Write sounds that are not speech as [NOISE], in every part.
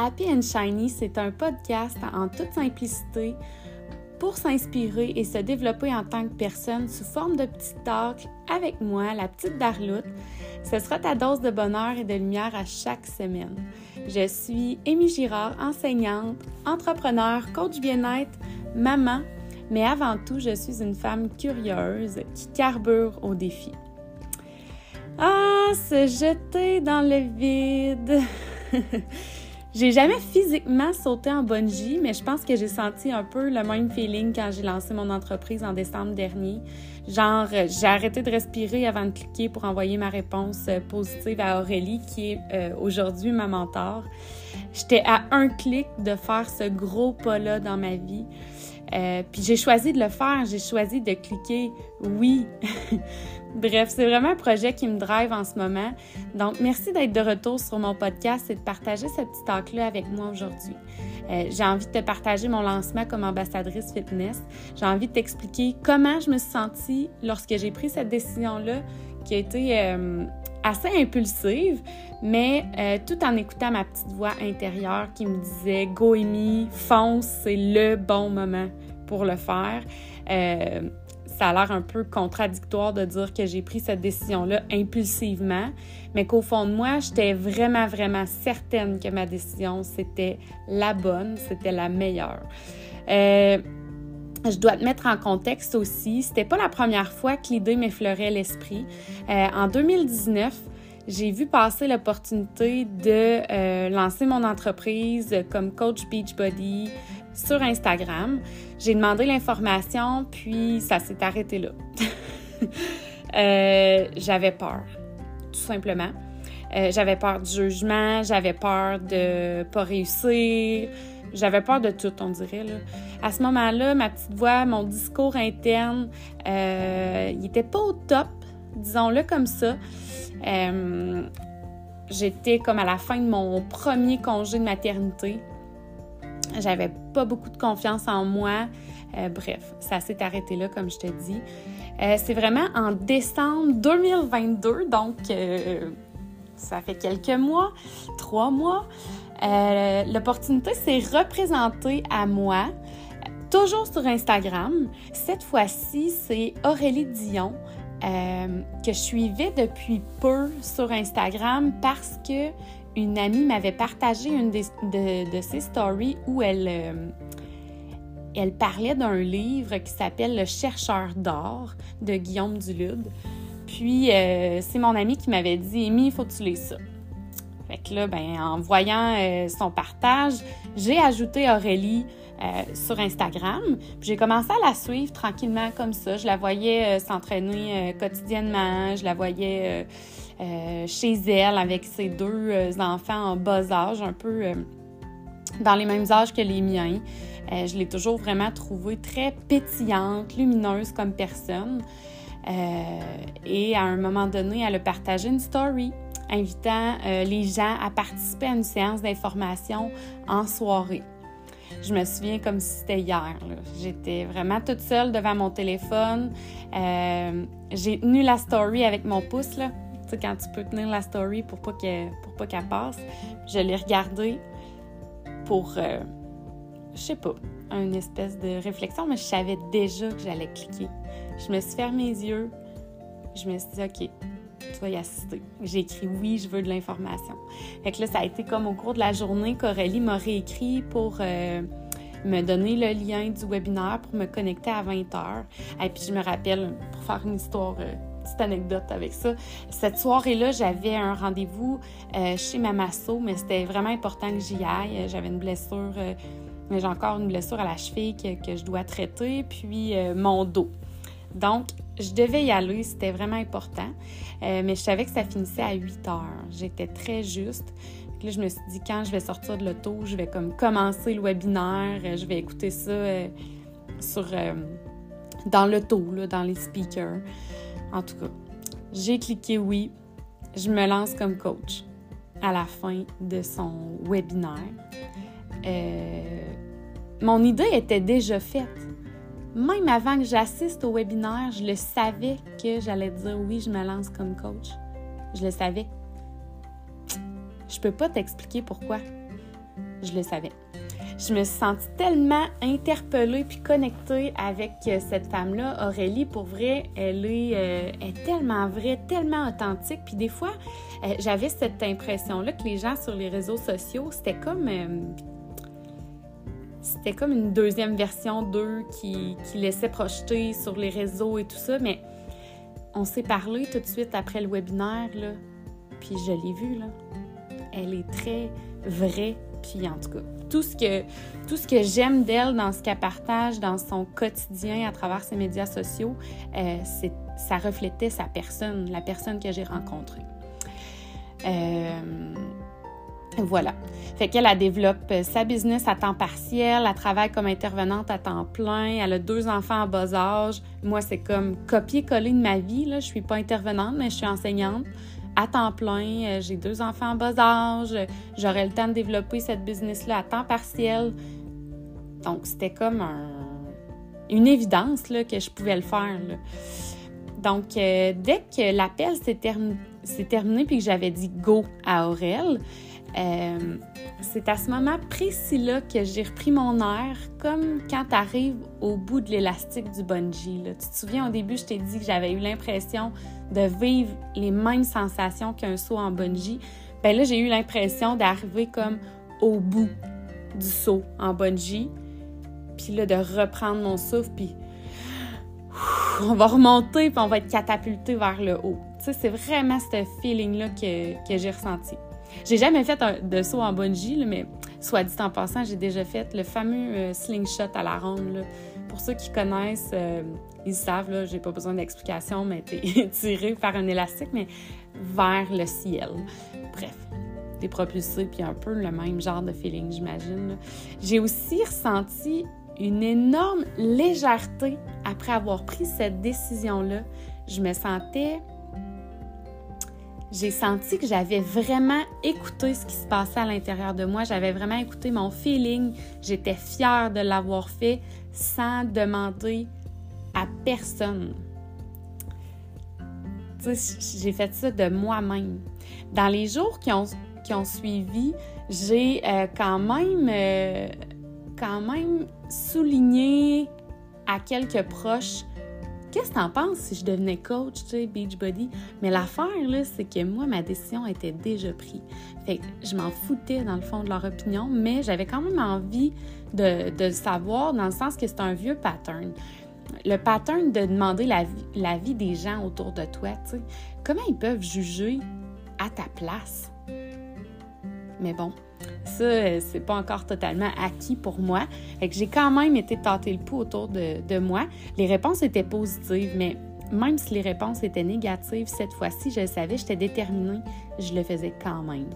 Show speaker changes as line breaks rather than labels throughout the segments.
Happy and Shiny, c'est un podcast en toute simplicité pour s'inspirer et se développer en tant que personne sous forme de petits talks avec moi, la petite Darloute. Ce sera ta dose de bonheur et de lumière à chaque semaine. Je suis Amy Girard, enseignante, entrepreneur, coach bien-être, maman, mais avant tout, je suis une femme curieuse qui carbure au défi. Ah, se jeter dans le vide. [LAUGHS] j'ai jamais physiquement sauté en bungee, mais je pense que j'ai senti un peu le même feeling quand j'ai lancé mon entreprise en décembre dernier. Genre, j'ai arrêté de respirer avant de cliquer pour envoyer ma réponse euh, positive à Aurélie, qui est euh, aujourd'hui ma mentor. J'étais à un clic de faire ce gros pas-là dans ma vie. Euh, puis j'ai choisi de le faire, j'ai choisi de cliquer oui. [LAUGHS] Bref, c'est vraiment un projet qui me drive en ce moment. Donc, merci d'être de retour sur mon podcast et de partager ce petit talk-là avec moi aujourd'hui. Euh, j'ai envie de te partager mon lancement comme ambassadrice fitness. J'ai envie de t'expliquer comment je me suis sentie lorsque j'ai pris cette décision-là qui a été euh, assez impulsive, mais euh, tout en écoutant ma petite voix intérieure qui me disait Go Amy, fonce, c'est le bon moment pour le faire. Euh, ça a l'air un peu contradictoire de dire que j'ai pris cette décision-là impulsivement, mais qu'au fond de moi, j'étais vraiment, vraiment certaine que ma décision, c'était la bonne, c'était la meilleure. Euh, je dois te mettre en contexte aussi, c'était pas la première fois que l'idée m'effleurait l'esprit. Euh, en 2019, j'ai vu passer l'opportunité de euh, lancer mon entreprise comme coach Beachbody sur Instagram. J'ai demandé l'information, puis ça s'est arrêté là. [LAUGHS] Euh, j'avais peur, tout simplement. j'avais peur du jugement, j'avais peur de pas réussir, j'avais peur de tout, on dirait. Là. À ce moment-là, ma petite voix, mon discours interne, euh, il était pas au top, disons-le comme ça. Euh, j'étais comme à la fin de mon premier congé de maternité. J'avais pas beaucoup de confiance en moi. Euh, bref, ça s'est arrêté là, comme je te dis. c'est vraiment en décembre 2022, donc ça fait quelques mois, trois mois. Euh, l'opportunité s'est représentée à moi, toujours sur Instagram. Cette fois-ci, c'est Aurélie Dion euh, que je suivais depuis peu sur Instagram parce que une amie m'avait partagé une de, ses stories où elle, euh, elle parlait d'un livre qui s'appelle Le chercheur d'or de Guillaume Dulude. Puis, c'est mon amie qui m'avait dit Amy, faut tu lises ça. Ben, en voyant euh, son partage, j'ai ajouté Aurélie euh, sur Instagram. J'ai commencé à la suivre tranquillement comme ça. Je la voyais euh, s'entraîner quotidiennement. Je la voyais chez elle avec ses deux enfants en bas âge, un peu dans les mêmes âges que les miens. je l'ai toujours vraiment trouvée très pétillante, lumineuse comme personne. Et à un moment donné, elle a partagé une story invitant euh, les gens à participer à une séance d'information en soirée. Je me souviens comme si c'était hier. J'étais vraiment toute seule devant mon téléphone. Euh, j'ai tenu la story avec mon pouce, là. Tu sais, quand tu peux tenir la story pour pas qu'elle, pour passe. Je l'ai regardée pour, euh, je sais pas, une espèce de réflexion, mais je savais déjà que j'allais cliquer. Je me suis fermé les yeux. Je me suis dit, OK, tu vas y assister. J'ai écrit oui, je veux de l'information. Fait que là, ça a été comme au cours de la journée qu'Aurélie m'a réécrit pour euh, me donner le lien du webinaire pour me connecter à 20h. Et puis je me rappelle, pour faire une histoire, euh, petite anecdote avec ça, cette soirée-là, j'avais un rendez-vous euh, chez ma masso, mais c'était vraiment important que j'y aille. J'avais une blessure, mais j'ai encore une blessure à la cheville que je dois traiter, puis mon dos. Donc, je devais y aller, c'était vraiment important. Euh, mais je savais que ça finissait à 8 heures. J'étais très juste. là, je me suis dit, quand je vais sortir de l'auto, je vais comme commencer le webinaire, euh, je vais écouter ça euh, sur, dans l'auto, dans les speakers. En tout cas, j'ai cliqué oui. Je me lance comme coach à la fin de son webinaire. mon idée était déjà faite même avant que j'assiste au webinaire, je le savais que j'allais dire oui, je me lance comme coach. Je le savais. Je peux pas t'expliquer pourquoi. je le savais. Je me suis sentie tellement interpellée puis connectée avec euh, cette femme-là, Aurélie. Pour vrai, elle est, euh, est tellement vraie, tellement authentique. Puis des fois, euh, j'avais cette impression-là que les gens sur les réseaux sociaux, c'était comme c'était comme une deuxième version d'eux qui, qui laissait projeter sur les réseaux et tout ça, mais on s'est parlé tout de suite après le webinaire, là, puis je l'ai vue, là. Elle est très vraie, puis en tout cas, tout ce que, tout ce que j'aime d'elle dans ce qu'elle partage dans son quotidien à travers ses médias sociaux, euh, ça reflétait sa personne, la personne que j'ai rencontrée. Euh, voilà. Fait qu'elle elle développe sa business à temps partiel, elle travaille comme intervenante à temps plein, elle a deux enfants à bas âge. Moi, c'est comme copier-coller de ma vie. Là. Je suis pas intervenante, mais je suis enseignante à temps plein. Euh, j'ai deux enfants à bas âge. J'aurais le temps de développer cette business-là à temps partiel. Donc, c'était comme une évidence que je pouvais le faire. Donc, euh, dès que l'appel s'est terminé puis que j'avais dit go à Aurel, euh, c'est à ce moment précis-là que j'ai repris mon air, comme quand tu au bout de l'élastique du bungee. Tu te souviens, au début, je t'ai dit que j'avais eu l'impression de vivre les mêmes sensations qu'un saut en bungee. Ben là, j'ai eu l'impression d'arriver comme au bout du saut en bungee. Puis là, de reprendre mon souffle, puis on va remonter, puis on va être catapulté vers le haut. Tu c'est vraiment ce feeling-là que, que j'ai ressenti. J'ai jamais fait de saut en bungee, mais soit dit en passant, j'ai déjà fait le fameux euh, slingshot à la ronde. Pour ceux qui connaissent, euh, ils savent, là, j'ai pas besoin d'explication, mais t'es [LAUGHS] tiré par un élastique, mais vers le ciel. Bref, t'es propulsé, puis un peu le même genre de feeling, j'imagine. J'ai aussi ressenti une énorme légèreté après avoir pris cette décision-là. Je me sentais j'ai senti que j'avais vraiment écouté ce qui se passait à l'intérieur de moi. J'avais vraiment écouté mon feeling. J'étais fière de l'avoir fait sans demander à personne. J'ai fait ça de moi-même. Dans les jours qui ont, suivi, j'ai euh, quand même euh, quand même souligné à quelques proches Qu'est-ce que t'en penses si je devenais coach, tu sais, Beachbody? Mais l'affaire, là, c'est que moi, ma décision était déjà prise. Fait que je m'en foutais, dans le fond, de leur opinion, mais j'avais quand même envie de, de savoir, dans le sens que c'est un vieux pattern. Le pattern de demander la vie, la des gens autour de toi, tu sais. Comment ils peuvent juger à ta place? Mais bon, ça, euh, c'est pas encore totalement acquis pour moi. Fait que j'ai quand même été tâter le pouls autour de, moi. Les réponses étaient positives, mais même si les réponses étaient négatives, cette fois-ci, je le savais, j'étais déterminée, je le faisais quand même,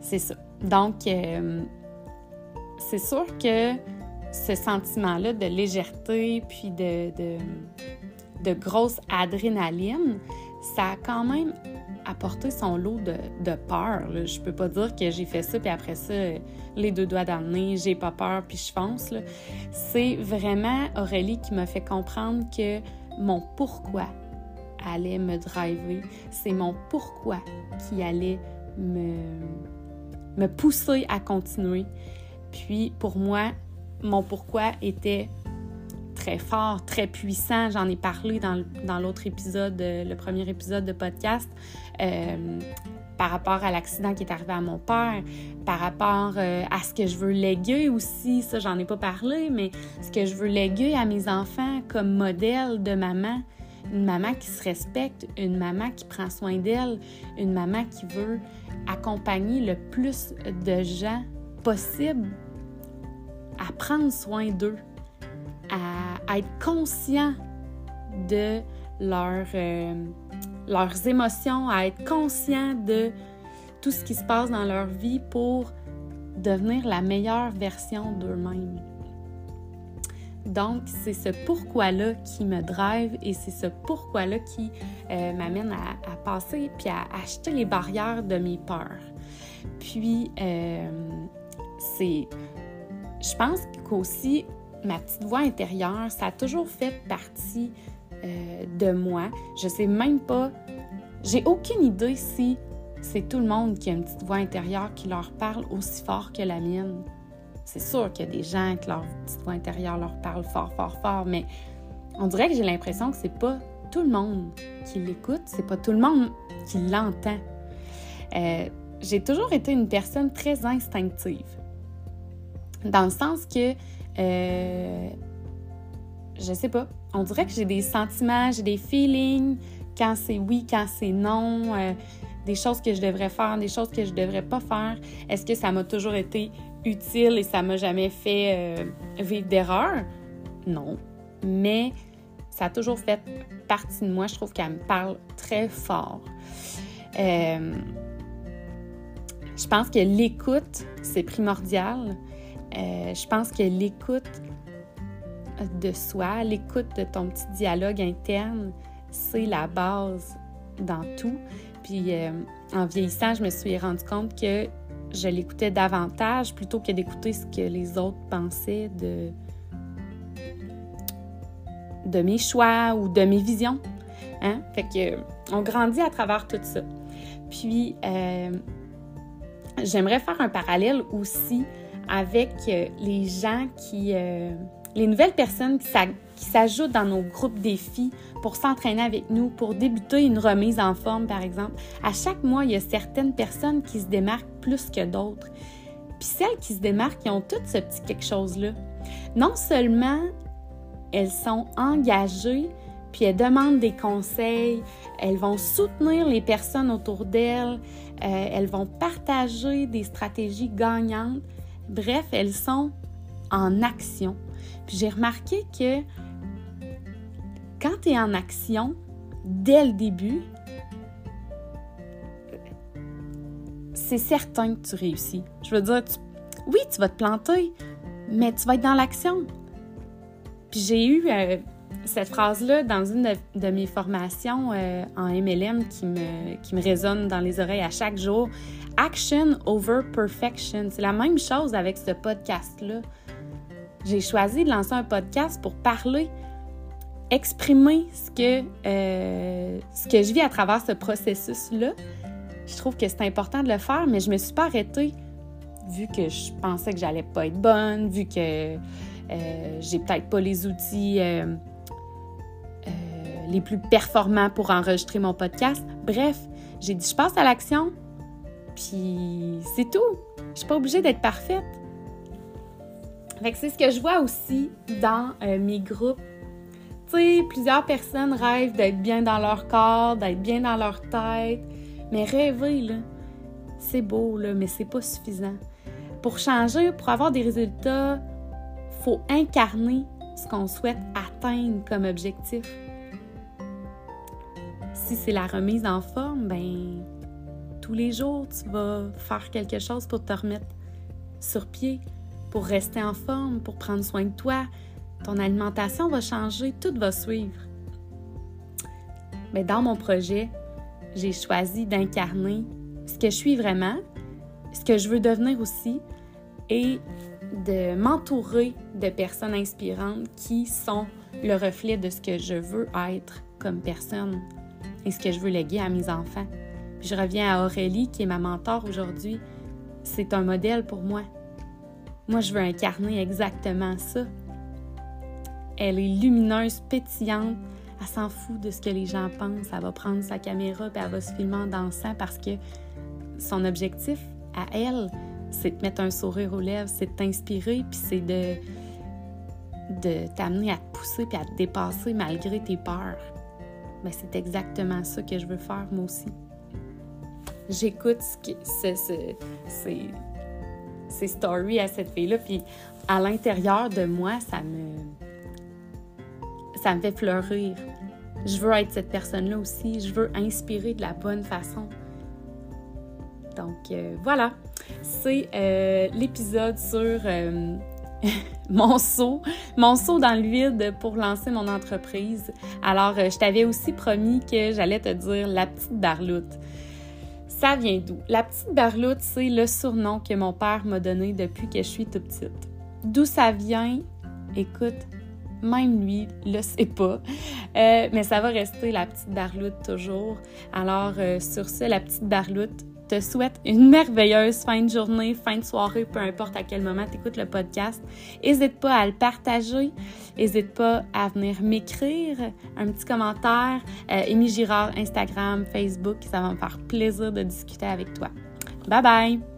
C'est ça. Donc, euh, c'est sûr que ce sentiment-là de légèreté, puis de, de, de grosse adrénaline, ça a quand même apporté son lot de, de peur. Là. Je peux pas dire que j'ai fait ça, puis après ça, les deux doigts dans j'ai pas peur, puis je fonce. C'est vraiment Aurélie qui m'a fait comprendre que mon pourquoi allait me driver. C'est mon pourquoi qui allait me, me pousser à continuer. Puis pour moi, mon pourquoi était très fort, très puissant. J'en ai parlé dans, l'autre épisode, le premier épisode de podcast, euh, par rapport à l'accident qui est arrivé à mon père, par rapport euh, à ce que je veux léguer aussi. Ça, j'en ai pas parlé, mais ce que je veux léguer à mes enfants comme modèle de maman. Une maman qui se respecte, une maman qui prend soin d'elle, une maman qui veut accompagner le plus de gens possible à prendre soin d'eux à, être conscient de euh, leurs émotions, à être conscient de tout ce qui se passe dans leur vie pour devenir la meilleure version d'eux-mêmes. Donc, c'est ce pourquoi-là qui me drive et c'est ce pourquoi-là qui euh, m'amène à, passer puis à acheter les barrières de mes peurs. Puis, euh, c'est. Je pense qu'aussi, ma petite voix intérieure, ça a toujours fait partie euh, de moi. Je sais même pas, j'ai aucune idée si c'est tout le monde qui a une petite voix intérieure qui leur parle aussi fort que la mienne. C'est sûr qu'il y a des gens que leur petite voix intérieure leur parle fort, fort, fort, mais on dirait que j'ai l'impression que c'est pas tout le monde qui l'écoute, c'est pas tout le monde qui l'entend. Euh, j'ai toujours été une personne très instinctive. Dans le sens que, euh, je sais pas, on dirait que j'ai des sentiments, j'ai des feelings, quand c'est oui, quand c'est non, euh, des choses que je devrais faire, des choses que je devrais pas faire. Est-ce que ça m'a toujours été utile et ça m'a jamais fait euh, vivre d'erreur? Non. Mais ça a toujours fait partie de moi. Je trouve qu'elle me parle très fort. Euh, je pense que l'écoute, c'est primordial. Euh, je pense que l'écoute de soi, l'écoute de ton petit dialogue interne, c'est la base dans tout. Puis en vieillissant, je me suis rendu compte que je l'écoutais davantage plutôt que d'écouter ce que les autres pensaient de, de mes choix ou de mes visions. Hein? Fait que on grandit à travers tout ça. Puis euh, j'aimerais faire un parallèle aussi avec euh, les gens qui, euh, les nouvelles personnes qui s'ajoutent dans nos groupes défis pour s'entraîner avec nous, pour débuter une remise en forme, par exemple. À chaque mois, il y a certaines personnes qui se démarquent plus que d'autres. Puis celles qui se démarquent, ils ont toutes ce petit quelque chose-là. Non seulement elles sont engagées, puis elles demandent des conseils, elles vont soutenir les personnes autour d'elles, euh, elles vont partager des stratégies gagnantes. Bref, elles sont en action. Puis j'ai remarqué que quand tu es en action, dès le début, c'est certain que tu réussis. Je veux dire, oui, tu vas te planter, mais tu vas être dans l'action. Puis j'ai eu euh, cette phrase-là dans une de, mes formations euh, en MLM qui me, qui me résonne dans les oreilles à chaque jour. Action over perfection. C'est la même chose avec ce podcast-là. J'ai choisi de lancer un podcast pour parler exprimer ce que, euh, ce que je vis à travers ce processus-là. Je trouve que c'est important de le faire, mais je me suis pas arrêtée vu que je pensais que j'allais pas être bonne, vu que euh, j'ai peut-être pas les outils euh, les plus performants pour enregistrer mon podcast. Bref, j'ai dit je passe à l'action, puis c'est tout. Je suis pas obligée d'être parfaite. C'est ce que je vois aussi dans mes groupes tu sais, plusieurs personnes rêvent d'être bien dans leur corps, d'être bien dans leur tête. Mais rêver, là, c'est beau, là, mais c'est pas suffisant. Pour changer, pour avoir des résultats, faut incarner ce qu'on souhaite atteindre comme objectif. Si c'est la remise en forme, ben tous les jours, tu vas faire quelque chose pour te remettre sur pied, pour rester en forme, pour prendre soin de toi, ton alimentation va changer, tout va suivre. Mais dans mon projet, j'ai choisi d'incarner ce que je suis vraiment, ce que je veux devenir aussi, et de m'entourer de personnes inspirantes qui sont le reflet de ce que je veux être comme personne et ce que je veux léguer à mes enfants. je reviens à Aurélie, qui est ma mentor aujourd'hui. C'est un modèle pour moi. Moi, je veux incarner exactement ça. Elle est lumineuse, pétillante. Elle s'en fout de ce que les gens pensent. Elle va prendre sa caméra et elle va se filmer en dansant parce que son objectif à elle, c'est de mettre un sourire aux lèvres, c'est de t'inspirer, puis c'est de, de t'amener à te pousser puis à te dépasser malgré tes peurs. Mais c'est exactement ça que je veux faire moi aussi. J'écoute ce ce, ces stories à cette fille-là, puis à l'intérieur de moi, ça me ça me fait fleurir. Je veux être cette personne-là aussi. Je veux inspirer de la bonne façon. Donc euh, voilà, c'est euh, l'épisode sur euh, mon saut, mon saut dans le vide pour lancer mon entreprise. Alors, je t'avais aussi promis que j'allais te dire la petite barloute. Ça vient d'où? La petite barloute, c'est le surnom que mon père m'a donné depuis que je suis toute petite. D'où ça vient? Écoute, même lui le sait pas. Euh, mais ça va rester la petite barloute toujours. Alors, euh, sur ce, la petite barloute, te souhaite une merveilleuse fin de journée, fin de soirée, peu importe à quel moment tu écoutes le podcast. N'hésite pas à le partager. N'hésite pas à venir m'écrire un petit commentaire. Euh, Girard, Instagram, Facebook. Ça va me faire plaisir de discuter avec toi. Bye bye!